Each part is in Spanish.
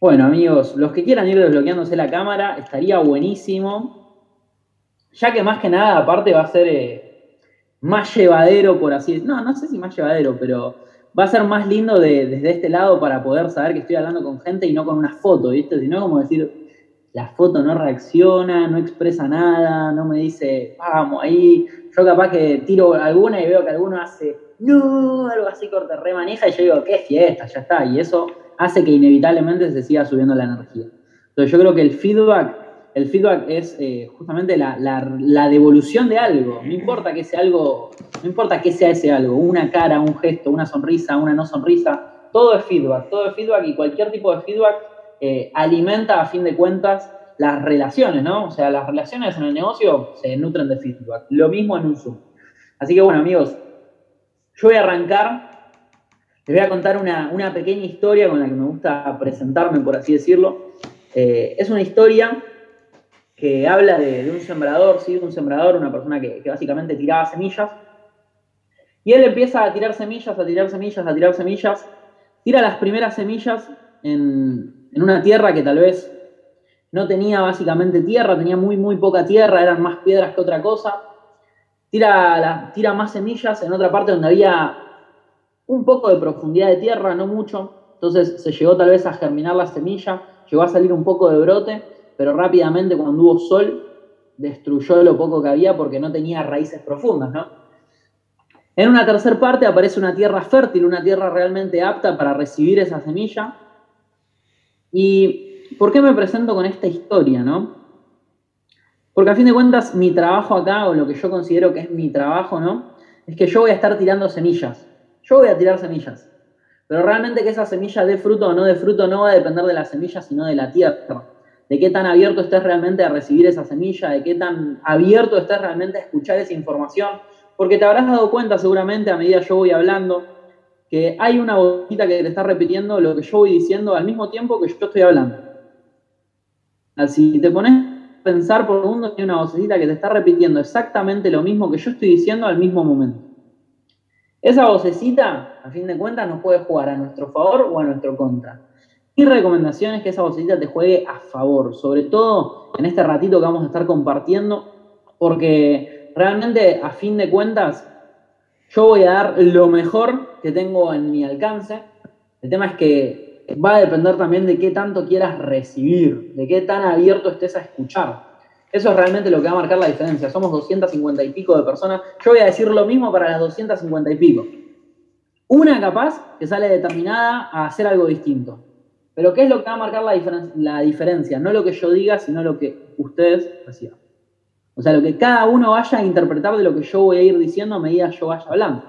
Bueno, amigos, los que quieran ir desbloqueándose la cámara, estaría buenísimo. Ya que más que nada, aparte va a ser eh, más llevadero, por así decirlo. No, no sé si más llevadero, pero va a ser más lindo desde este lado para poder saber que estoy hablando con gente y no con una foto, ¿viste? Sino como decir, la foto no reacciona, no expresa nada, no me dice, vamos, ahí. Yo capaz que tiro alguna y veo que alguno hace, no, algo así corte remaneja y yo digo, qué fiesta, ya está. Y eso hace que inevitablemente se siga subiendo la energía. Entonces yo creo que el feedback, el feedback es eh, justamente la, la, devolución de algo. No importa que sea algo, no importa que sea ese algo, una cara, un gesto, una sonrisa, una no sonrisa, todo es feedback, todo es feedback y cualquier tipo de feedback eh, alimenta a fin de cuentas las relaciones, ¿no? O sea, las relaciones en el negocio se nutren de feedback. Lo mismo en un Zoom. Así que bueno, amigos, yo voy a arrancar. Les voy a contar una, pequeña historia con la que me gusta presentarme, por así decirlo. Eh, es una historia que habla de, un sembrador, ¿sí? Un sembrador, una persona que, que básicamente tiraba semillas. Y él empieza a tirar semillas, a tirar semillas, a tirar semillas. Tira las primeras semillas en, en una tierra que tal vez no tenía básicamente tierra, tenía muy, muy poca tierra, eran más piedras que otra cosa. Tira, tira más semillas en otra parte donde había un poco de profundidad de tierra, no mucho. Entonces se llegó tal vez a germinar la semilla, llegó a salir un poco de brote, pero rápidamente cuando hubo sol destruyó lo poco que había porque no tenía raíces profundas, ¿no? En una tercera parte aparece una tierra fértil, una tierra realmente apta para recibir esa semilla. ¿Y por qué me presento con esta historia, no? Porque a fin de cuentas, mi trabajo acá, o lo que yo considero que es mi trabajo, ¿no? Es que yo voy a estar tirando semillas. Yo voy a tirar semillas. Pero realmente que esa semilla dé fruto o no dé fruto no va a depender de la semilla, sino de la tierra. De qué tan abierto estés realmente a recibir esa semilla, de qué tan abierto estés realmente a escuchar esa información. Porque te habrás dado cuenta seguramente a medida yo voy hablando, que hay una vocita que te está repitiendo lo que yo voy diciendo al mismo tiempo que yo estoy hablando. Así te pones pensar por un segundo, hay una vocecita que te está repitiendo exactamente lo mismo que yo estoy diciendo al mismo momento. Esa vocecita, a fin de cuentas, nos puede jugar a nuestro favor o a nuestro contra. Mi recomendación es que esa vocecita te juegue a favor, sobre todo en este ratito que vamos a estar compartiendo, porque realmente, a fin de cuentas, yo voy a dar lo mejor que tengo en mi alcance. El tema es que va a depender también de qué tanto quieras recibir, de qué tan abierto estés a escuchar. Eso es realmente lo que va a marcar la diferencia. Somos 250 y pico de personas. Yo voy a decir lo mismo para las 250 y pico. Una capaz que sale determinada a hacer algo distinto. Pero ¿qué es lo que va a marcar la, diferencia? No lo que yo diga, sino lo que ustedes reciban. O sea, lo que cada uno vaya a interpretar de lo que yo voy a ir diciendo a medida que yo vaya hablando.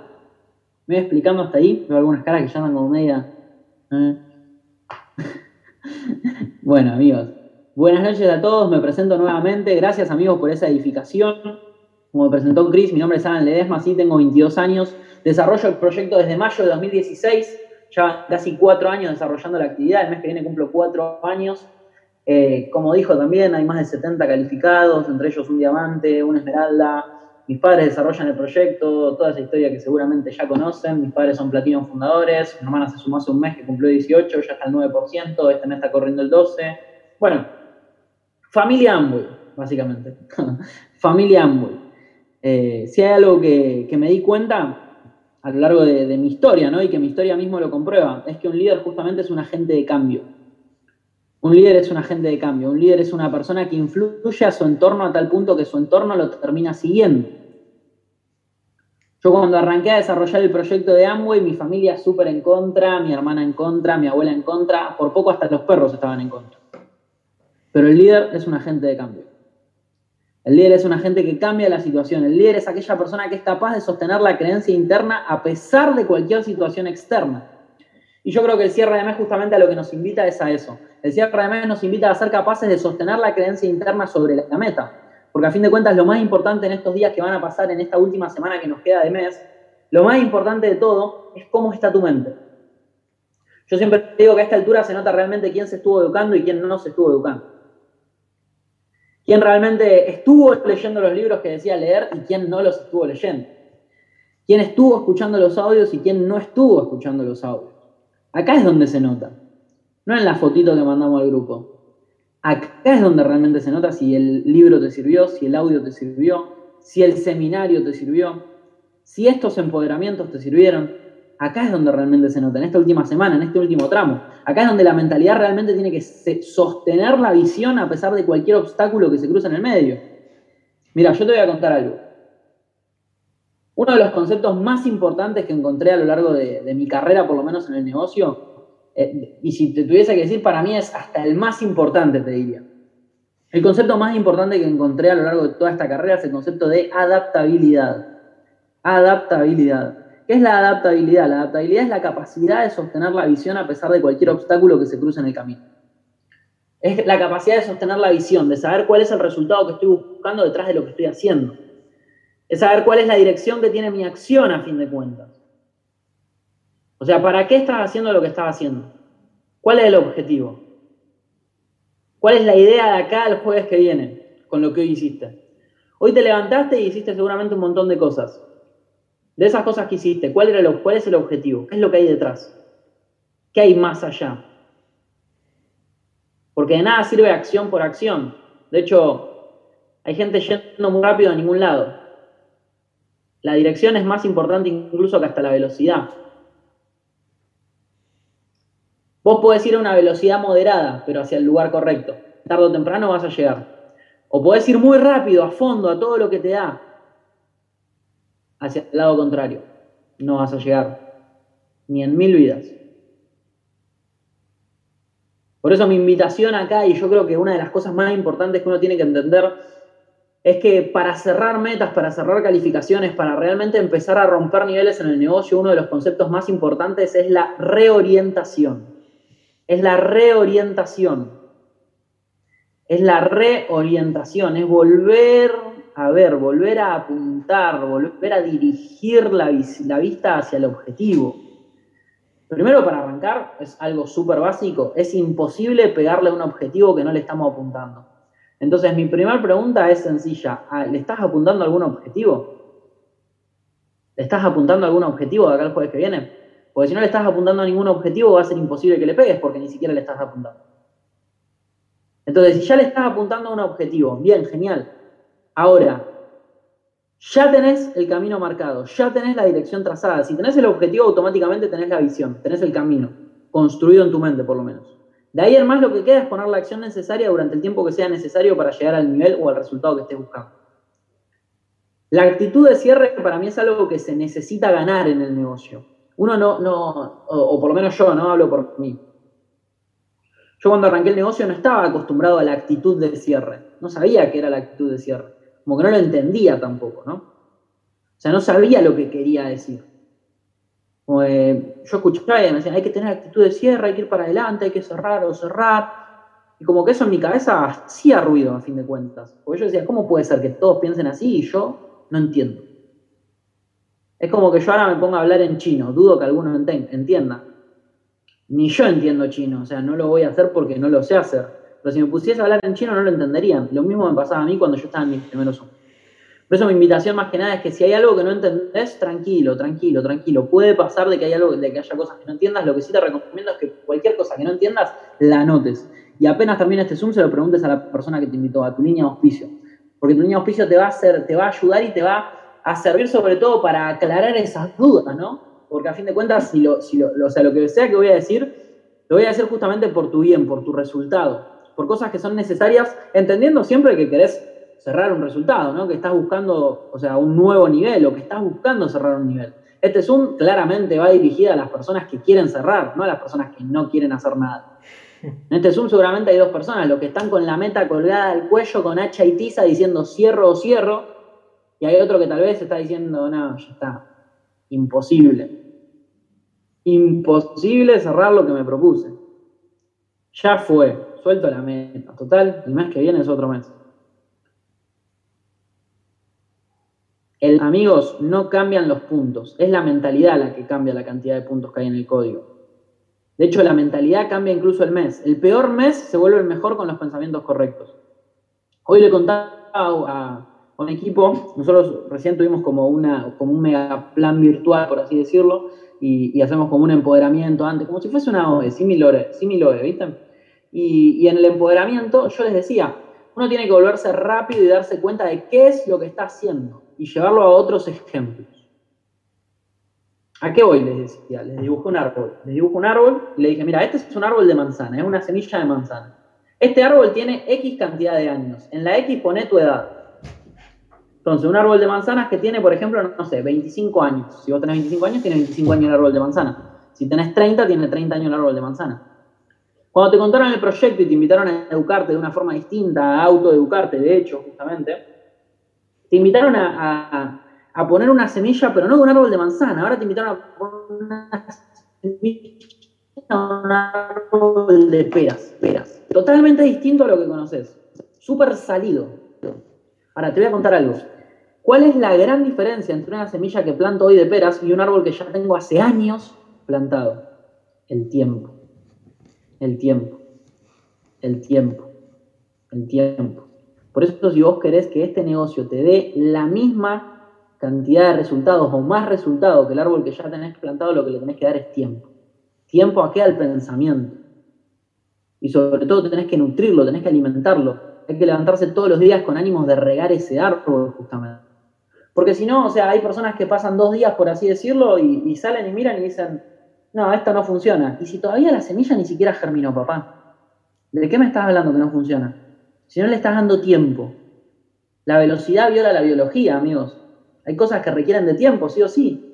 ¿Me voy explicando hasta ahí? Veo algunas caras que andan como media. ¿eh? bueno, amigos. Buenas noches a todos, me presento nuevamente. Gracias, amigos, por esa edificación. Como presentó Chris, mi nombre es Alan Ledesma, sí, tengo 22 años. Desarrollo el proyecto desde mayo de 2016. Ya casi cuatro años desarrollando la actividad. El mes que viene cumplo cuatro años. Eh, como dijo también, hay más de 70 calificados, entre ellos un diamante, una esmeralda. Mis padres desarrollan el proyecto, toda esa historia que seguramente ya conocen. Mis padres son platinos fundadores, mi hermana se sumó hace un mes que cumplió 18, ya está al 9%, este mes está corriendo el 12%. Bueno, familia Amway, básicamente. familia Amway. Eh, si hay algo que, me di cuenta a lo largo de, de mi historia, ¿no? y que mi historia mismo lo comprueba, es que un líder justamente es un agente de cambio un líder es un agente de cambio, un líder es una persona que influye a su entorno a tal punto que su entorno lo termina siguiendo. Yo cuando arranqué a desarrollar el proyecto de Amway, mi familia súper en contra, mi hermana en contra, mi abuela en contra, por poco hasta los perros estaban en contra. Pero el líder es un agente de cambio. El líder es un agente que cambia la situación. El líder es aquella persona que es capaz de sostener la creencia interna a pesar de cualquier situación externa. Y yo creo que el cierre de mes justamente a lo que nos invita es a eso, el cierre de mes nos invita a ser capaces de sostener la creencia interna sobre la meta. Porque a fin de cuentas lo más importante en estos días que van a pasar en esta última semana que nos queda de mes, lo más importante de todo es cómo está tu mente. Yo siempre digo que a esta altura se nota realmente quién se estuvo educando y quién no se estuvo educando. Quién realmente estuvo leyendo los libros que decía leer y quién no los estuvo leyendo. Quién estuvo escuchando los audios y quién no estuvo escuchando los audios. Acá es donde se nota. no en la fotito que mandamos al grupo. Acá es donde realmente se nota si el libro te sirvió, si el audio te sirvió, si el seminario te sirvió, si estos empoderamientos te sirvieron. Acá es donde realmente se nota, en esta última semana, en este último tramo. Acá es donde la mentalidad realmente tiene que sostener la visión a pesar de cualquier obstáculo que se cruce en el medio. Mira, yo te voy a contar algo. Uno de los conceptos más importantes que encontré a lo largo de, mi carrera, por lo menos en el negocio, eh, y si te tuviese que decir, para mí es hasta el más importante, te diría. El concepto más importante que encontré a lo largo de toda esta carrera es el concepto de adaptabilidad. Adaptabilidad. ¿Qué es la adaptabilidad? La adaptabilidad es la capacidad de sostener la visión a pesar de cualquier obstáculo que se cruce en el camino. Es la capacidad de sostener la visión, de saber cuál es el resultado que estoy buscando detrás de lo que estoy haciendo. Es saber cuál es la dirección que tiene mi acción a fin de cuentas. O sea, ¿para qué estás haciendo lo que estás haciendo? ¿Cuál es el objetivo? ¿Cuál es la idea de acá el jueves que viene con lo que hoy hiciste? Hoy te levantaste y hiciste seguramente un montón de cosas. De esas cosas que hiciste, ¿cuál, era ¿cuál es el objetivo? ¿Qué es lo que hay detrás? ¿Qué hay más allá? Porque de nada sirve acción por acción. De hecho, hay gente yendo muy rápido a ningún lado. La dirección es más importante incluso que hasta la velocidad. Vos podés ir a una velocidad moderada, pero hacia el lugar correcto. Tarde o temprano vas a llegar. O podés ir muy rápido, a fondo, a todo lo que te da, hacia el lado contrario. No vas a llegar. Ni en mil vidas. Por eso mi invitación acá, y yo creo que una de las cosas más importantes que uno tiene que entender, es que para cerrar metas, para cerrar calificaciones, para realmente empezar a romper niveles en el negocio, uno de los conceptos más importantes es la reorientación. Es la reorientación. Es la reorientación, es volver a ver, volver a apuntar, volver a dirigir la, vista hacia el objetivo. Primero, para arrancar, es algo súper básico, es imposible pegarle a un objetivo que no le estamos apuntando. Entonces, mi primera pregunta es sencilla. Ah, ¿Le estás apuntando a algún objetivo? ¿Le estás apuntando a algún objetivo de acá el jueves que viene? Porque si no le estás apuntando a ningún objetivo, va a ser imposible que le pegues porque ni siquiera le estás apuntando. Entonces, si ya le estás apuntando a un objetivo, bien, genial. Ahora, ya tenés el camino marcado, ya tenés la dirección trazada. Si tenés el objetivo, automáticamente tenés la visión, tenés el camino, construido en tu mente por lo menos. De ahí en más lo que queda es poner la acción necesaria durante el tiempo que sea necesario para llegar al nivel o al resultado que estés buscando. La actitud de cierre para mí es algo que se necesita ganar en el negocio. Uno no, no o, por lo menos yo, no hablo por mí. Yo cuando arranqué el negocio no estaba acostumbrado a la actitud de cierre. No sabía qué era la actitud de cierre. Como que no lo entendía tampoco, ¿no? O sea, no sabía lo que quería decir. Eh, yo escuchaba y me decían, hay que tener actitud de cierre, hay que ir para adelante, hay que cerrar o cerrar. Y como que eso en mi cabeza hacía ruido, a fin de cuentas. Porque yo decía, ¿cómo puede ser que todos piensen así y yo no entiendo? Es como que yo ahora me ponga a hablar en chino, dudo que alguno entienda. Ni yo entiendo chino, o sea, no lo voy a hacer porque no lo sé hacer. Pero si me pusiese a hablar en chino no lo entenderían. Lo mismo me pasaba a mí cuando yo estaba en mis primeros años. Por eso mi invitación más que nada es que si hay algo que no entendés, tranquilo, tranquilo, tranquilo. Puede pasar de que, hay algo, de que haya cosas que no entiendas. Lo que sí te recomiendo es que cualquier cosa que no entiendas, la anotes. Y apenas termine este Zoom, se lo preguntes a la persona que te invitó, a tu niña de auspicio. Porque tu niña de auspicio te va a hacer, te va a ayudar y te va a servir sobre todo para aclarar esas dudas, ¿no? Porque a fin de cuentas, si lo, si lo, o sea, lo que sea que voy a decir, lo voy a decir justamente por tu bien, por tu resultado, por cosas que son necesarias, entendiendo siempre que querés cerrar un resultado, ¿no? Que estás buscando, o sea, un nuevo nivel o que estás buscando cerrar un nivel. Este Zoom claramente va dirigido a las personas que quieren cerrar, no a las personas que no quieren hacer nada. En este Zoom seguramente hay dos personas, los que están con la meta colgada al cuello con hacha y tiza diciendo cierro o cierro, y hay otro que tal vez está diciendo, no, ya está, imposible. Imposible cerrar lo que me propuse. Ya fue, suelto la meta. Total, el mes que viene es otro mes. El, amigos, no cambian los puntos. Es la mentalidad la que cambia la cantidad de puntos que hay en el código. De hecho, la mentalidad cambia incluso el mes. El peor mes se vuelve el mejor con los pensamientos correctos. Hoy le contaba a, un equipo, nosotros recién tuvimos como, una, como un mega plan virtual, por así decirlo, y, hacemos como un empoderamiento antes, como si fuese una OE, similar, similar ¿viste? Y, y en el empoderamiento yo les decía, uno tiene que volverse rápido y darse cuenta de qué es lo que está haciendo y llevarlo a otros ejemplos. ¿A qué voy? Les decía, les dibujo un árbol. Les dibujo un árbol y le dije, mira, este es un árbol de manzana, es una semilla de manzana. Este árbol tiene X cantidad de años. En la X pone tu edad. Entonces, un árbol de manzanas que tiene, por ejemplo, no sé, 25 años. Si vos tenés 25 años, tiene 25 años el árbol de manzana. Si tenés 30, tiene 30 años el árbol de manzana. Cuando te contaron el proyecto y te invitaron a educarte de una forma distinta, a autoeducarte, de hecho, justamente, te invitaron a, poner una semilla, pero no de un árbol de manzana. Ahora te invitaron a poner una semilla un árbol de peras, peras. Totalmente distinto a lo que conoces. Súper salido. Ahora, te voy a contar algo. ¿Cuál es la gran diferencia entre una semilla que planto hoy de peras y un árbol que ya tengo hace años plantado? El tiempo. El tiempo. El tiempo. El tiempo. Por eso si vos querés que este negocio te dé la misma cantidad de resultados o más resultados que el árbol que ya tenés plantado, lo que le tenés que dar es tiempo. Tiempo a qué? Al pensamiento. Y sobre todo tenés que nutrirlo, tenés que alimentarlo. Hay que levantarse todos los días con ánimos de regar ese árbol, justamente. Porque si no, o sea, hay personas que pasan dos días, por así decirlo, y, salen y miran y dicen, no, esto no funciona. Y si todavía la semilla ni siquiera germinó, papá, ¿de qué me estás hablando que no funciona? Si no le estás dando tiempo. La velocidad viola la biología, amigos. Hay cosas que requieren de tiempo, sí o sí.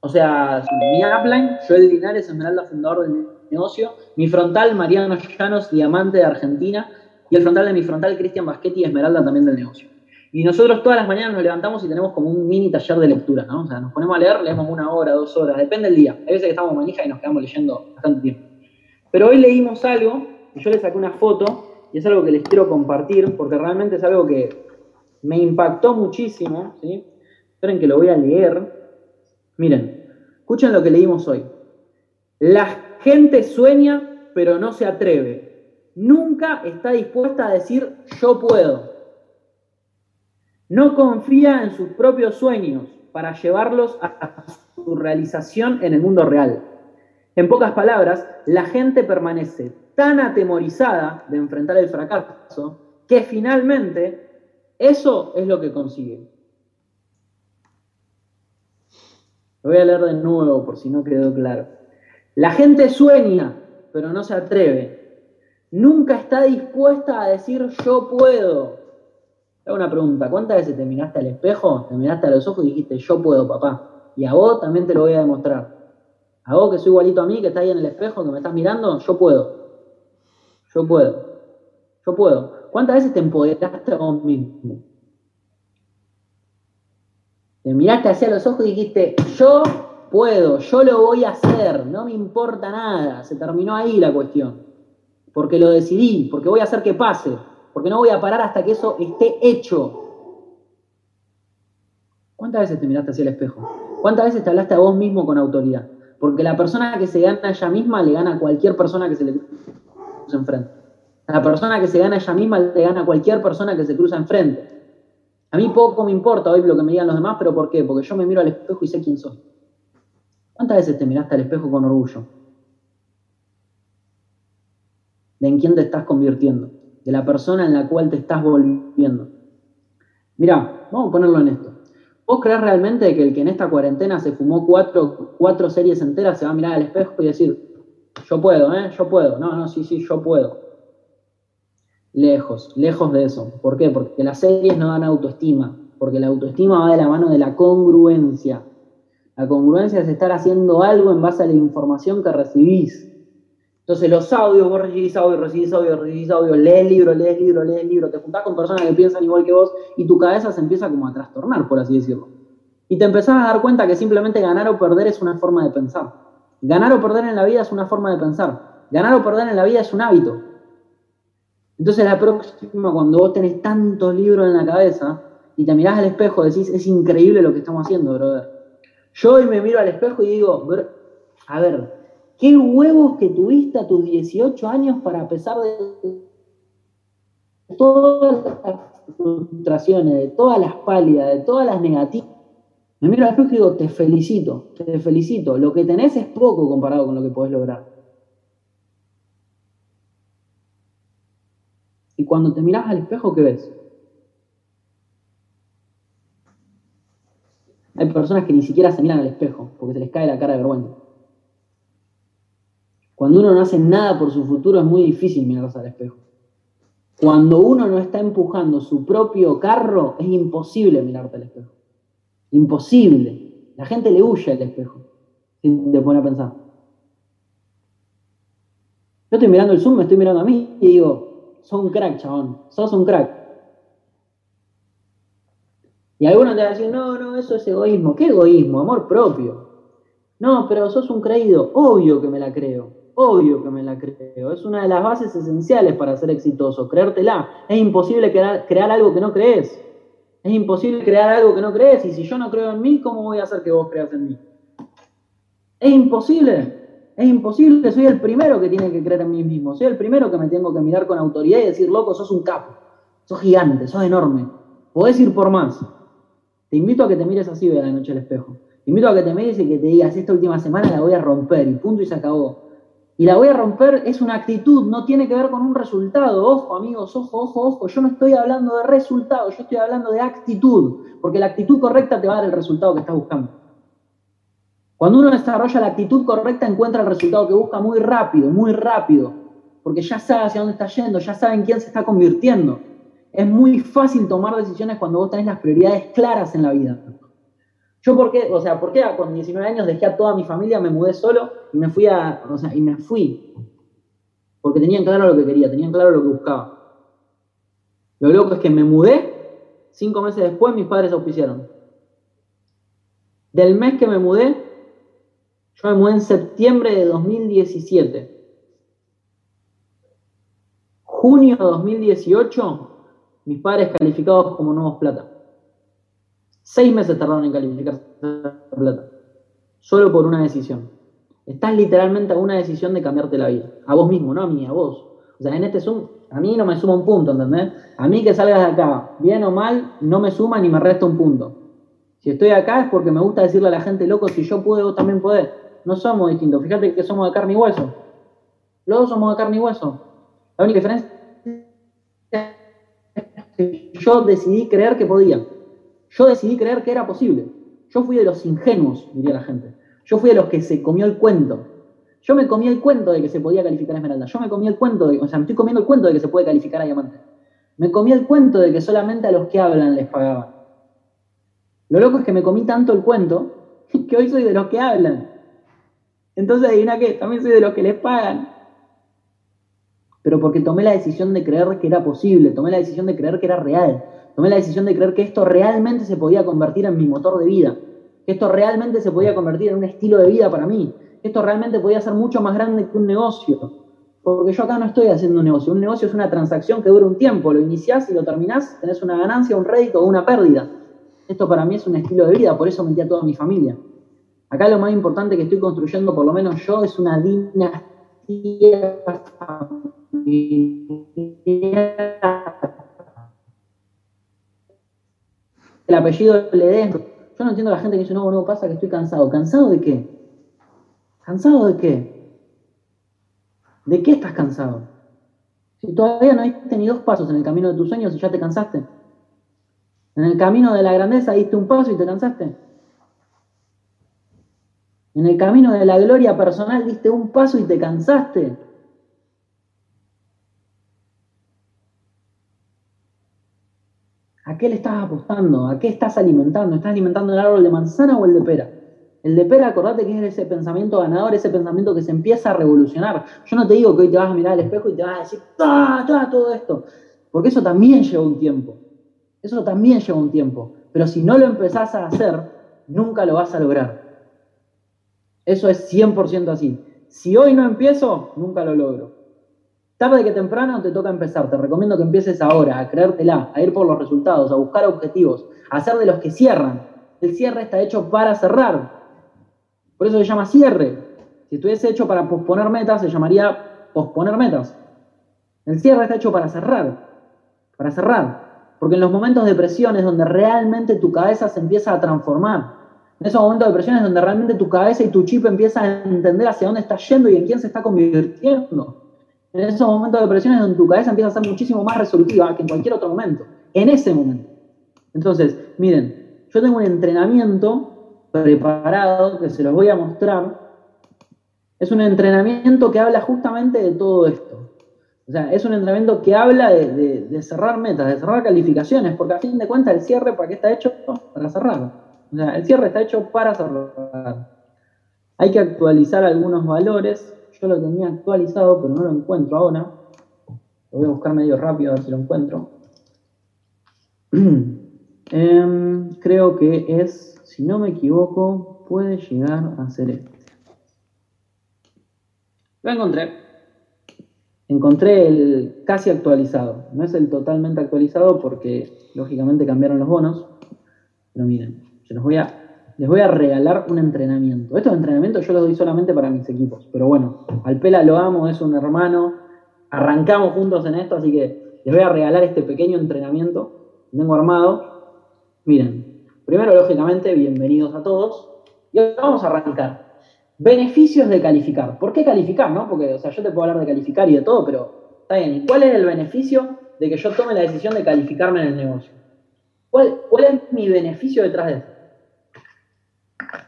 O sea, mi upline, Joel Linares, Esmeralda, fundador del negocio. Mi frontal, Mariano Llanos, diamante de Argentina. Y el frontal de mi frontal, Cristian Baschetti y Esmeralda también del negocio. Y nosotros todas las mañanas nos levantamos y tenemos como un mini taller de lectura, ¿no? O sea, nos ponemos a leer, leemos una hora, dos horas, depende del día. Hay veces que estamos manija y nos quedamos leyendo bastante tiempo. Pero hoy leímos algo, y yo le saqué una foto, y es algo que les quiero compartir, porque realmente es algo que me impactó muchísimo, ¿sí? Esperen que lo voy a leer. Miren, escuchen lo que leímos hoy. La gente sueña, pero no se atreve nunca está dispuesta a decir yo puedo. No confía en sus propios sueños para llevarlos a su realización en el mundo real. En pocas palabras, la gente permanece tan atemorizada de enfrentar el fracaso que finalmente eso es lo que consigue. Lo voy a leer de nuevo por si no quedó claro. La gente sueña, pero no se atreve nunca está dispuesta a decir yo puedo. Te hago una pregunta, ¿cuántas veces te miraste al espejo, te miraste a los ojos y dijiste yo puedo, papá? Y a vos también te lo voy a demostrar. A vos que soy igualito a mí, que estás ahí en el espejo, que me estás mirando, yo puedo. Yo puedo. Yo puedo. ¿Cuántas veces te empoderaste a vos mismo? Te miraste hacia los ojos y dijiste, yo puedo, yo lo voy a hacer, no me importa nada. Se terminó ahí la cuestión porque lo decidí, porque voy a hacer que pase, porque no voy a parar hasta que eso esté hecho. ¿Cuántas veces te miraste hacia el espejo? ¿Cuántas veces te hablaste a vos mismo con autoridad? Porque la persona que se gana ella misma le gana a cualquier persona que se le cruza enfrente. La persona que se gana ella misma le gana a cualquier persona que se cruza enfrente. A mí poco me importa hoy lo que me digan los demás, pero ¿por qué? Porque yo me miro al espejo y sé quién soy. ¿Cuántas veces te miraste al espejo con orgullo? De en quién te estás convirtiendo, de la persona en la cual te estás volviendo. Mira, vamos a ponerlo en esto. ¿Vos crees realmente que el que en esta cuarentena se fumó cuatro, cuatro series enteras se va a mirar al espejo y decir, yo puedo, ¿eh? Yo puedo. No, no, sí, sí, yo puedo. Lejos, lejos de eso. ¿Por qué? Porque las series no dan autoestima. Porque la autoestima va de la mano de la congruencia. La congruencia es estar haciendo algo en base a la información que recibís. Entonces los audios, vos recibís audio, recibís audio, recibís audio, lees libro, lees libro, lees libro, te juntás con personas que piensan igual que vos y tu cabeza se empieza como a trastornar, por así decirlo. Y te empezás a dar cuenta que simplemente ganar o perder es una forma de pensar. Ganar o perder en la vida es una forma de pensar. Ganar o perder en la vida es un hábito. Entonces la próxima, cuando vos tenés tantos libros en la cabeza y te mirás al espejo, decís, es increíble lo que estamos haciendo, brother. Yo hoy me miro al espejo y digo, a ver, ¿Qué huevos que tuviste a tus 18 años para, a pesar de todas las frustraciones, de todas las pálidas, de todas las negativas, me miro al espejo y digo, te felicito, te felicito. Lo que tenés es poco comparado con lo que podés lograr. Y cuando te mirás al espejo, ¿qué ves? Hay personas que ni siquiera se miran al espejo porque se les cae la cara de vergüenza. Cuando uno no hace nada por su futuro es muy difícil mirarse al espejo. Cuando uno no está empujando su propio carro, es imposible mirarte al espejo. Imposible. La gente le huye al espejo. Si te pone a pensar. Yo estoy mirando el Zoom, me estoy mirando a mí y digo, sos un crack, chabón. Sos un crack. Y algunos te van a decir, no, no, eso es egoísmo. ¿Qué egoísmo? Amor propio. No, pero sos un creído. Obvio que me la creo. Obvio que me la creo. Es una de las bases esenciales para ser exitoso, creértela. Es imposible crear, algo que no crees. Es imposible crear algo que no crees. Y si yo no creo en mí, ¿cómo voy a hacer que vos creas en mí? Es imposible. Es imposible. Soy el primero que tiene que creer en mí mismo. Soy el primero que me tengo que mirar con autoridad y decir, loco, sos un capo. Sos gigante, sos enorme. Podés ir por más. Te invito a que te mires así de la noche al espejo. Te invito a que te mires y que te digas, esta última semana la voy a romper y punto y se acabó. Y la voy a romper es una actitud, no tiene que ver con un resultado. Ojo, amigos, ojo, ojo, ojo. Yo no estoy hablando de resultado, yo estoy hablando de actitud, porque la actitud correcta te va a dar el resultado que estás buscando. Cuando uno desarrolla la actitud correcta, encuentra el resultado que busca muy rápido, muy rápido, porque ya sabe hacia dónde está yendo, ya sabe en quién se está convirtiendo. Es muy fácil tomar decisiones cuando vos tenés las prioridades claras en la vida. Yo, ¿por qué? O sea, ¿por qué con 19 años dejé a toda mi familia, me mudé solo y me fui a, o sea, y me fui? Porque tenían claro lo que quería, tenían claro lo que buscaba. Lo loco es que me mudé, cinco meses después mis padres auspiciaron. Del mes que me mudé, yo me mudé en septiembre de 2017. Junio de 2018, mis padres calificados como nuevos plata. Seis meses tardaron en calificar plata. Solo por una decisión. Estás literalmente a una decisión de cambiarte la vida. A vos mismo, no a mí, a vos. O sea, en este Zoom, a mí no me suma un punto, ¿entendés? A mí que salgas de acá, bien o mal, no me suma ni me resta un punto. Si estoy acá es porque me gusta decirle a la gente, loco, si yo puedo, vos también podés. No somos distintos. Fíjate que somos de carne y hueso. Los dos somos de carne y hueso. La única diferencia es que yo decidí creer que podía. Yo decidí creer que era posible. Yo fui de los ingenuos, diría la gente. Yo fui de los que se comió el cuento. Yo me comí el cuento de que se podía calificar a Esmeralda. Yo me comí el cuento de, o sea, me estoy comiendo el cuento de que se puede calificar a Diamante. Me comí el cuento de que solamente a los que hablan les pagaban. Lo loco es que me comí tanto el cuento que hoy soy de los que hablan. Entonces, adivina qué, también soy de los que les pagan. Pero porque tomé la decisión de creer que era posible, tomé la decisión de creer que era real, tomé la decisión de creer que esto realmente se podía convertir en mi motor de vida, que esto realmente se podía convertir en un estilo de vida para mí, que esto realmente podía ser mucho más grande que un negocio. Porque yo acá no estoy haciendo un negocio. Un negocio es una transacción que dura un tiempo. Lo iniciás y lo terminás, tenés una ganancia, un rédito o una pérdida. Esto para mí es un estilo de vida, por eso metí a toda mi familia. Acá lo más importante que estoy construyendo, por lo menos yo, es una dinastía el apellido le den. Yo no entiendo a la gente que dice, no, no, pasa que estoy cansado. ¿Cansado de qué? ¿Cansado de qué? ¿De qué estás cansado? Si todavía no diste ni dos pasos en el camino de tus sueños y ya te cansaste. En el camino de la grandeza diste un paso y te cansaste. En el camino de la gloria personal diste un paso y te cansaste. ¿A qué le estás apostando? ¿A qué estás alimentando? ¿Estás alimentando el árbol de manzana o el de pera? El de pera, acordate que es ese pensamiento ganador, ese pensamiento que se empieza a revolucionar. Yo no te digo que hoy te vas a mirar al espejo y te vas a decir, ¡Ah, todo esto! Porque eso también lleva un tiempo. Eso también lleva un tiempo. Pero si no lo empezás a hacer, nunca lo vas a lograr. Eso es 100% así. Si hoy no empiezo, nunca lo logro. Tarde que temprano te toca empezar. Te recomiendo que empieces ahora, a creértela, a ir por los resultados, a buscar objetivos, a ser de los que cierran. El cierre está hecho para cerrar. Por eso se llama cierre. Si estuviese hecho para posponer metas, se llamaría posponer metas. El cierre está hecho para cerrar. Para cerrar. Porque en los momentos de presión es donde realmente tu cabeza se empieza a transformar. En esos momentos de presión es donde realmente tu cabeza y tu chip empiezan a entender hacia dónde está yendo y en quién se está convirtiendo. En esos momentos de presión es donde tu cabeza empieza a ser muchísimo más resolutiva que en cualquier otro momento. En ese momento. Entonces, miren, yo tengo un entrenamiento preparado que se los voy a mostrar. Es un entrenamiento que habla justamente de todo esto. O sea, es un entrenamiento que habla de, cerrar metas, de cerrar calificaciones, porque a fin de cuentas el cierre, ¿para qué está hecho? Para cerrar. O sea, el cierre está hecho para cerrar. Hay que actualizar algunos valores. Yo lo tenía actualizado, pero no lo encuentro ahora. Lo voy a buscar medio rápido a ver si lo encuentro. Em, creo que es, si no me equivoco, puede llegar a ser este. Lo encontré encontré el casi actualizado. No es el totalmente actualizado porque lógicamente cambiaron los bonos. Pero miren, les voy a, les voy a regalar un entrenamiento. Estos entrenamientos yo los doy solamente para mis equipos. Pero bueno, al Pela lo amo, es un hermano. Arrancamos juntos en esto, así que les voy a regalar este pequeño entrenamiento que tengo armado. Miren, primero lógicamente, bienvenidos a todos. Y ahora vamos a arrancar. Beneficios de calificar. ¿Por qué calificar, no? Porque, o sea, yo te puedo hablar de calificar y de todo, pero está bien. ¿Y cuál es el beneficio de que yo tome la decisión de calificarme en el negocio? ¿Cuál, cuál es mi beneficio detrás de eso?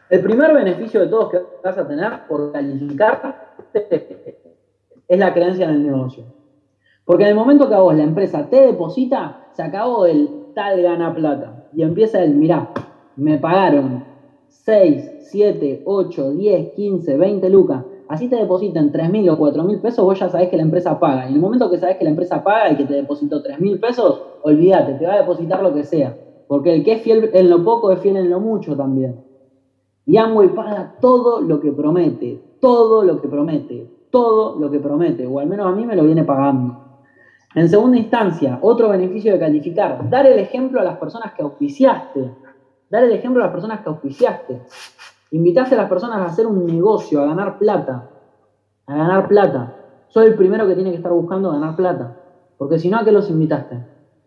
El primer beneficio de todos que vas a tener por calificar es la creencia en el negocio. Porque en el momento que a vos la empresa te deposita, se acabó el tal gana plata. Y empieza el, mirá, me pagaron 6, 7, 8, 10, 15, 20 lucas, así te depositan 3 mil o 4 mil pesos, vos ya sabés que la empresa paga. Y en el momento que sabés que la empresa paga y que te depositó 3 mil pesos, olvídate, te va a depositar lo que sea. Porque el que es fiel en lo poco es fiel en lo mucho también. Y Amway paga todo lo que promete, todo lo que promete, todo lo que promete, o al menos a mí me lo viene pagando. En segunda instancia, otro beneficio de calificar, dar el ejemplo a las personas que auspiciaste. Dar el ejemplo a las personas que auspiciaste. Invitaste a las personas a hacer un negocio, a ganar plata. A ganar plata. Soy el primero que tiene que estar buscando ganar plata. Porque si no, ¿a qué los invitaste?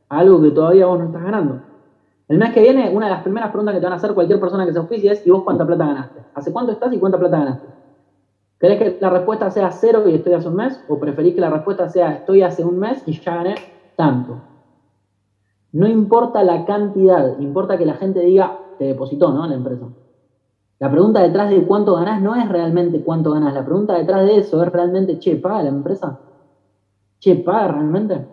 A algo que todavía vos no estás ganando. El mes que viene, una de las primeras preguntas que te van a hacer cualquier persona que se auspicie es ¿y vos cuánta plata ganaste? ¿Hace cuánto estás y cuánta plata ganaste? ¿Querés que la respuesta sea cero y estoy hace un mes? ¿O preferís que la respuesta sea estoy hace un mes y ya gané tanto? No importa la cantidad, importa que la gente diga, te depositó, ¿no? La empresa. La pregunta detrás de cuánto ganás no es realmente cuánto ganás. La pregunta detrás de eso es realmente, che, ¿paga la empresa? Che, ¿paga realmente?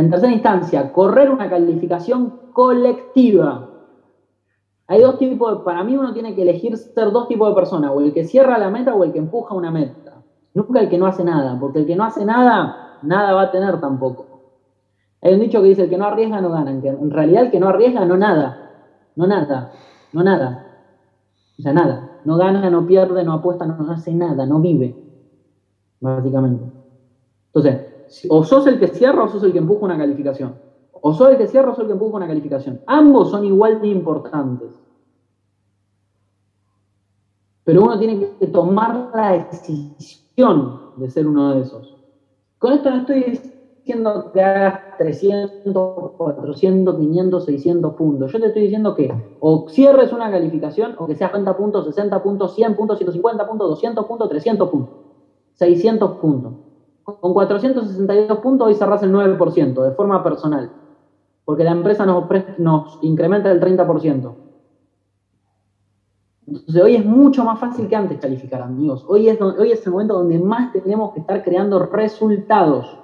En tercera instancia, correr una calificación colectiva. Hay dos tipos, de, para mí uno tiene que elegir ser dos tipos de personas, o el que cierra la meta o el que empuja una meta. Nunca el que no hace nada, porque el que no hace nada, nada va a tener tampoco. Hay un dicho que dice, el que no arriesga no gana, en realidad el que no arriesga no nada, no nada. No nada. O sea, nada. No gana, no pierde, no apuesta, no hace nada, no vive. Básicamente. Entonces, o sos el que cierra o sos el que empuja una calificación. O sos el que cierra o sos el que empuja una calificación. Ambos son igual de importantes. Pero uno tiene que tomar la decisión de ser uno de esos. Con esto no estoy diciendo que hagas 300, 400, 500, 600 puntos. Yo te estoy diciendo que o cierres una calificación o que sea 50 puntos, 60 puntos, 100 puntos, 150 puntos, 200 puntos, 300 puntos, 600 puntos. Con 462 puntos hoy cerrás el 9% de forma personal, porque la empresa nos, incrementa el 30%. Entonces hoy es mucho más fácil que antes calificar, amigos. Hoy es, hoy es el momento donde más tenemos que estar creando resultados.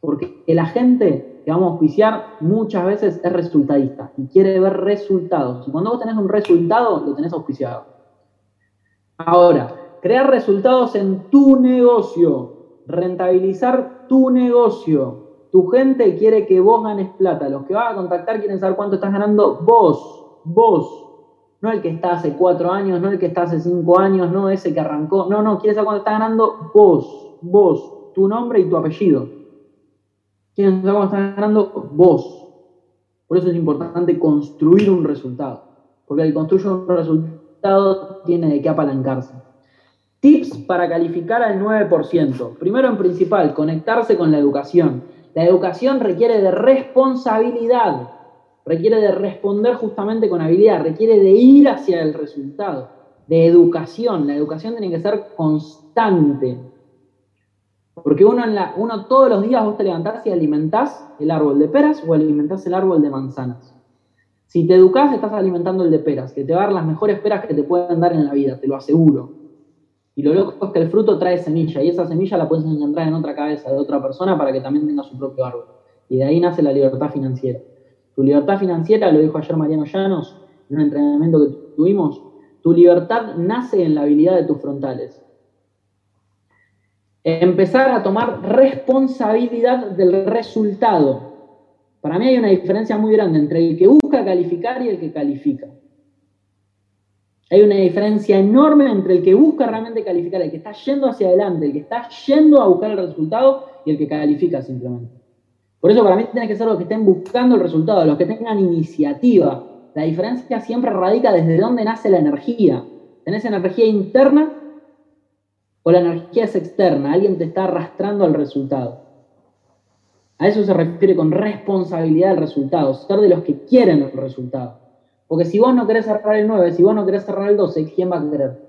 Porque la gente que vamos a auspiciar muchas veces es resultadista y quiere ver resultados. Y cuando vos tenés un resultado, lo tenés auspiciado. Ahora, crear resultados en tu negocio, rentabilizar tu negocio. Tu gente quiere que vos ganes plata. Los que vas a contactar quieren saber cuánto estás ganando vos, vos. No el que está hace cuatro años, no el que está hace cinco años, no ese que arrancó. No, no, quiere saber cuánto estás ganando vos, vos, tu nombre y tu apellido. ¿Quién sabe cuánto estás ganando? Vos. Por eso es importante construir un resultado. Porque el construir un resultado tiene de qué apalancarse. Tips para calificar al 9%. Primero en principal, conectarse con la educación. La educación requiere de responsabilidad, requiere de responder justamente con habilidad, requiere de ir hacia el resultado, de educación. La educación tiene que ser constante. Porque uno, en la, uno todos los días vos te levantás y alimentás el árbol de peras o alimentás el árbol de manzanas. Si te educás, estás alimentando el de peras, que te va a dar las mejores peras que te pueden dar en la vida, te lo aseguro. Y lo loco es que el fruto trae semilla, y esa semilla la puedes encontrar en otra cabeza de otra persona para que también tenga su propio árbol. Y de ahí nace la libertad financiera. Tu libertad financiera, lo dijo ayer Mariano Llanos, en un entrenamiento que tuvimos, tu libertad nace en la habilidad de tus frontales. Empezar a tomar responsabilidad del resultado. Para mí hay una diferencia muy grande entre el que busca calificar y el que califica. Hay una diferencia enorme entre el que busca realmente calificar, el que está yendo hacia adelante, el que está yendo a buscar el resultado y el que califica simplemente. Por eso para mí tiene que ser los que estén buscando el resultado, los que tengan iniciativa. La diferencia siempre radica desde dónde nace la energía. ¿Tenés energía interna o la energía es externa? Alguien te está arrastrando al resultado. A eso se refiere con responsabilidad del resultado, ser de los que quieren el resultado. Porque si vos no querés cerrar el 9, si vos no querés cerrar el 12, ¿quién va a querer?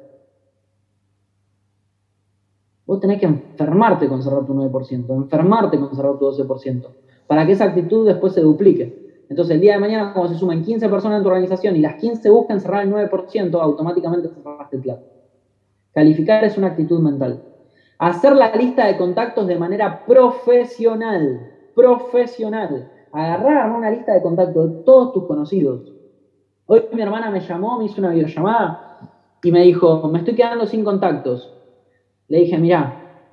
Vos tenés que enfermarte con cerrar tu 9%, enfermarte con cerrar tu 12%, para que esa actitud después se duplique. Entonces, el día de mañana, cuando se sumen 15 personas en tu organización y las 15 buscan cerrar el 9%, automáticamente cerraste el plato. Calificar es una actitud mental. Hacer la lista de contactos de manera profesional. Profesional. Agarrar una lista de contactos de todos tus conocidos Hoy mi hermana me llamó, me hizo una videollamada y me dijo, me estoy quedando sin contactos. Le dije, mirá,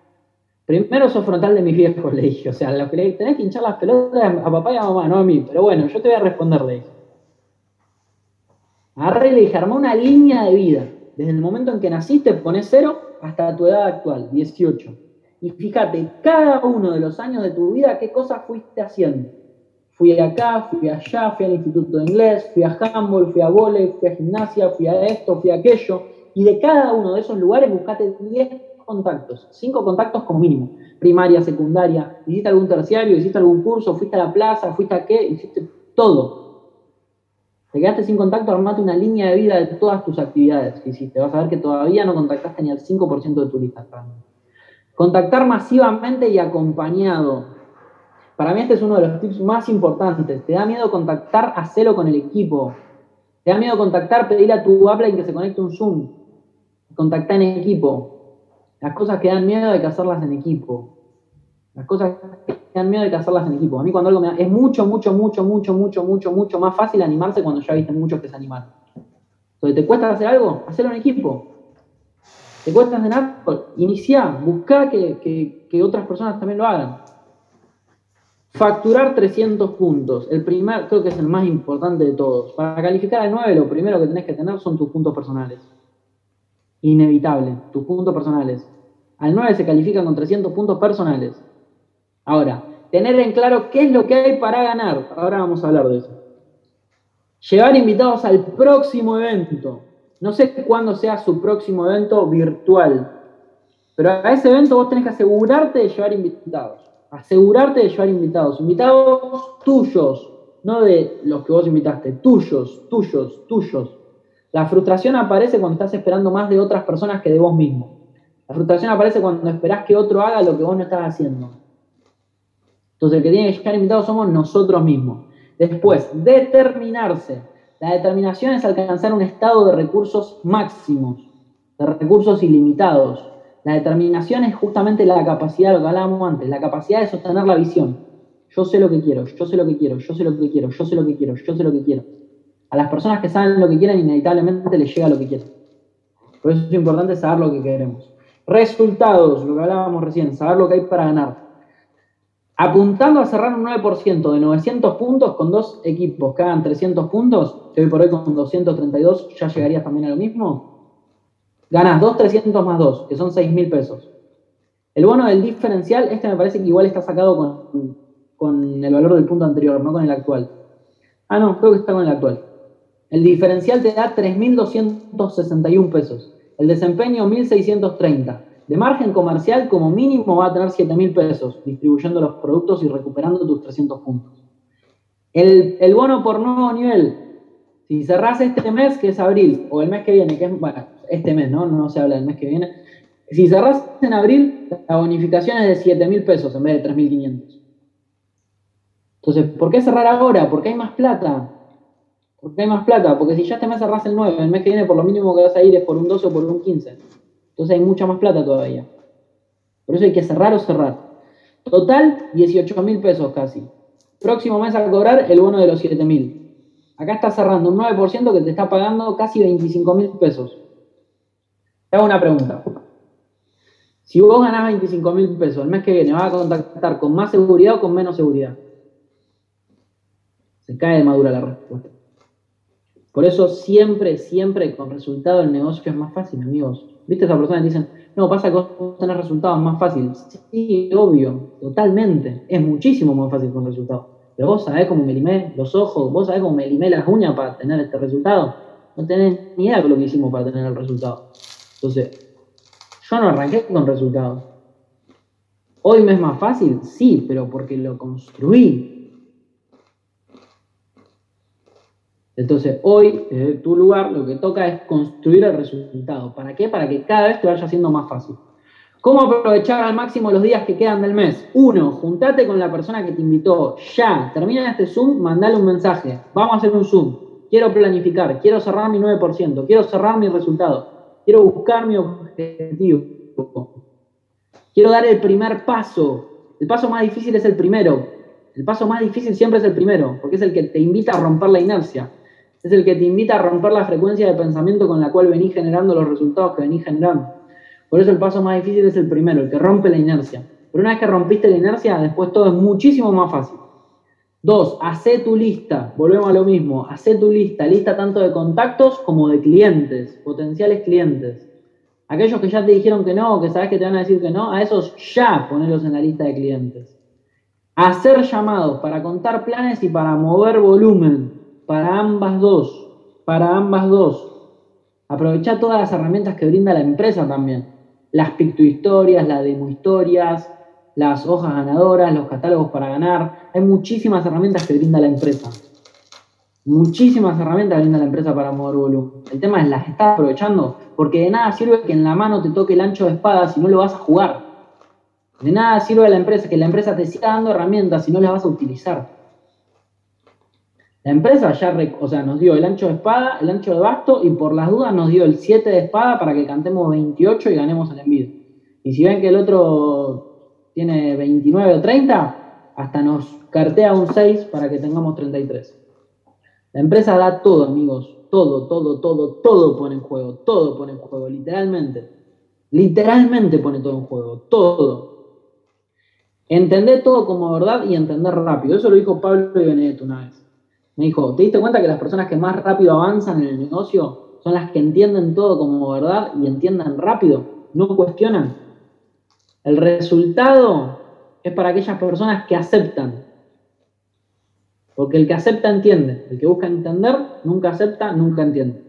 primero sos frontal de mis viejos, le dije. O sea, lo que le tenés que hinchar las pelotas a papá y a mamá, no a mí. Pero bueno, yo te voy a responder, le dije. Agarré y le dije, armó una línea de vida. Desde el momento en que naciste, pones cero hasta tu edad actual, 18. Y fíjate, cada uno de los años de tu vida, qué cosas fuiste haciendo. Fui acá, fui allá, fui al instituto de inglés, fui a handball, fui a volei, fui a gimnasia, fui a esto, fui a aquello. Y de cada uno de esos lugares buscate 10 contactos, 5 contactos como mínimo. Primaria, secundaria, hiciste algún terciario, hiciste algún curso, fuiste a la plaza, fuiste a qué, hiciste todo. Te quedaste sin contacto, armate una línea de vida de todas tus actividades que hiciste. Vas a ver que todavía no contactaste ni al 5% de tu lista. Contactar masivamente y acompañado. Para mí este es uno de los tips más importantes. Te da miedo contactar, hacelo con el equipo. Te da miedo contactar, pedirle a tu Apple que se conecte un Zoom. Contactar en equipo. Las cosas que dan miedo hay que hacerlas en equipo. Las cosas que dan miedo hay que hacerlas en equipo. A mí cuando algo me da, es mucho, mucho, mucho, mucho, mucho, mucho, mucho más fácil animarse cuando ya viste muchos que se animaron. Entonces, ¿te cuesta hacer algo? Hacelo en equipo. ¿Te cuesta cenar? Inicia, busca que, que otras personas también lo hagan. Facturar 300 puntos. El primer, creo que es el más importante de todos. Para calificar al 9, lo primero que tenés que tener son tus puntos personales. Inevitable, tus puntos personales. Al 9 se califica con 300 puntos personales. Ahora, tener en claro qué es lo que hay para ganar. Ahora vamos a hablar de eso. Llevar invitados al próximo evento. No sé cuándo sea su próximo evento virtual, pero a ese evento vos tenés que asegurarte de llevar invitados asegurarte de llevar invitados, invitados tuyos, no de los que vos invitaste, tuyos, tuyos, tuyos. La frustración aparece cuando estás esperando más de otras personas que de vos mismo. La frustración aparece cuando esperás que otro haga lo que vos no estás haciendo. Entonces el que tiene que llegar invitados somos nosotros mismos. Después, determinarse. La determinación es alcanzar un estado de recursos máximos, de recursos ilimitados. La determinación es justamente la capacidad, lo que hablábamos antes, la capacidad de sostener la visión. Yo sé lo que quiero, yo sé lo que quiero, yo sé lo que quiero, yo sé lo que quiero, yo sé lo que quiero. A las personas que saben lo que quieren, inevitablemente les llega lo que quieren. Por eso es importante saber lo que queremos. Resultados, lo que hablábamos recién, saber lo que hay para ganar. Apuntando a cerrar un 9% de 900 puntos con dos equipos que hagan 300 puntos, que hoy por hoy con 232 ya llegarías también a lo mismo, ganas 2.300 más 2, que son 6.000 pesos. El bono del diferencial, este me parece que igual está sacado con, con el valor del punto anterior, no con el actual. Ah, no, creo que está con el actual. El diferencial te da 3.261 pesos. El desempeño 1.630. De margen comercial, como mínimo, va a tener 7 mil pesos distribuyendo los productos y recuperando tus 300 puntos. El, el, bono por nuevo nivel, si cerrás este mes, que es abril, o el mes que viene, que es, bueno, este mes, ¿no? No se habla del mes que viene. Si cerrás en abril, la bonificación es de 7 mil pesos en vez de 3.500. Entonces, ¿por qué cerrar ahora? Porque hay más plata. Porque hay más plata. Porque si ya este mes cerrás el 9, el mes que viene por lo mínimo que vas a ir es por un 12 o por un 15. Entonces hay mucha más plata todavía. Por eso hay que cerrar o cerrar. Total, 18 mil pesos casi. Próximo mes a cobrar el bono de los 7 mil. Acá está cerrando un 9% que te está pagando casi 25 mil pesos. Te hago una pregunta. Si vos ganás 25 mil pesos el mes que viene, ¿vas a contactar con más seguridad o con menos seguridad? Se cae de madura la respuesta. Por eso siempre, siempre con resultado el negocio es más fácil, amigos. ¿Viste esa persona que dicen, no, pasa con tener resultados más fácil? Sí, obvio, totalmente. Es muchísimo más fácil con resultados. Pero vos sabés cómo me limé los ojos, vos sabés cómo me limé las uñas para tener este resultado. No tenés ni idea de lo que hicimos para tener el resultado. Entonces, yo no arranqué con resultados. Hoy me es más fácil, sí, pero porque lo construí. Entonces, hoy, desde tu lugar, lo que toca es construir el resultado. ¿Para qué? Para que cada vez te vaya siendo más fácil. ¿Cómo aprovechar al máximo los días que quedan del mes? Uno, juntate con la persona que te invitó. Ya, termina este Zoom, mandale un mensaje. Vamos a hacer un Zoom. Quiero planificar, quiero cerrar mi 9%, quiero cerrar mi resultado, quiero buscar mi objetivo. Quiero dar el primer paso. El paso más difícil es el primero. El paso más difícil siempre es el primero, porque es el que te invita a romper la inercia es el que te invita a romper la frecuencia de pensamiento con la cual venís generando los resultados que venís generando. Por eso el paso más difícil es el primero, el que rompe la inercia. Pero una vez que rompiste la inercia, después todo es muchísimo más fácil. Dos, hacé tu lista. Volvemos a lo mismo. Hacé tu lista. Lista tanto de contactos como de clientes, potenciales clientes. Aquellos que ya te dijeron que no, que sabes que te van a decir que no, a esos ya ponerlos en la lista de clientes. Hacer llamados para contar planes y para mover volumen para ambas dos, para ambas dos. Aprovecha todas las herramientas que brinda la empresa también. Las pictohistorias, las demohistorias, las hojas ganadoras, los catálogos para ganar. Hay muchísimas herramientas que brinda la empresa. Muchísimas herramientas brinda la empresa para mover volumen. El tema es, ¿las estás aprovechando? Porque de nada sirve que en la mano te toque el ancho de espada si no lo vas a jugar. De nada sirve a la empresa que la empresa te siga dando herramientas si no las vas a utilizar. La empresa ya nos dio el ancho de espada, el ancho de basto y por las dudas nos dio el 7 de espada para que cantemos 28 y ganemos el envío. Y si ven que el otro tiene 29 o 30, hasta nos cartea un 6 para que tengamos 33. La empresa da todo, amigos. Todo, todo, todo, todo pone en juego. Todo pone en juego, literalmente. Literalmente pone todo en juego. Todo. Entender todo como verdad y entender rápido. Eso lo dijo Pablo y Benedetto una vez. Me dijo, ¿te diste cuenta que las personas que más rápido avanzan en el negocio son las que entienden todo como verdad y entiendan rápido? No cuestionan. El resultado es para aquellas personas que aceptan. Porque el que acepta entiende. El que busca entender nunca acepta, nunca entiende.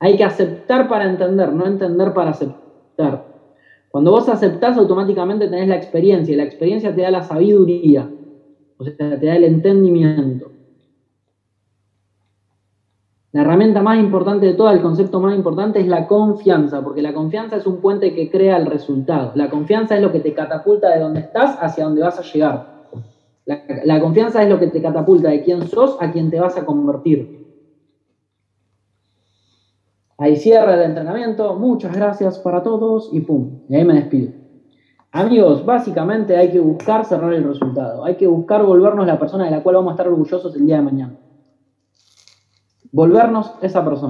Hay que aceptar para entender, no entender para aceptar. Cuando vos aceptás, automáticamente tenés la experiencia y la experiencia te da la sabiduría, o sea, te da el entendimiento. La herramienta más importante de todo, el concepto más importante es la confianza, porque la confianza es un puente que crea el resultado. La confianza es lo que te catapulta de donde estás hacia donde vas a llegar. La, confianza es lo que te catapulta de quién sos a quién te vas a convertir. Ahí cierra el entrenamiento. Muchas gracias para todos y pum. Y ahí me despido. Amigos, básicamente hay que buscar cerrar el resultado. Hay que buscar volvernos la persona de la cual vamos a estar orgullosos el día de mañana volvernos esa persona.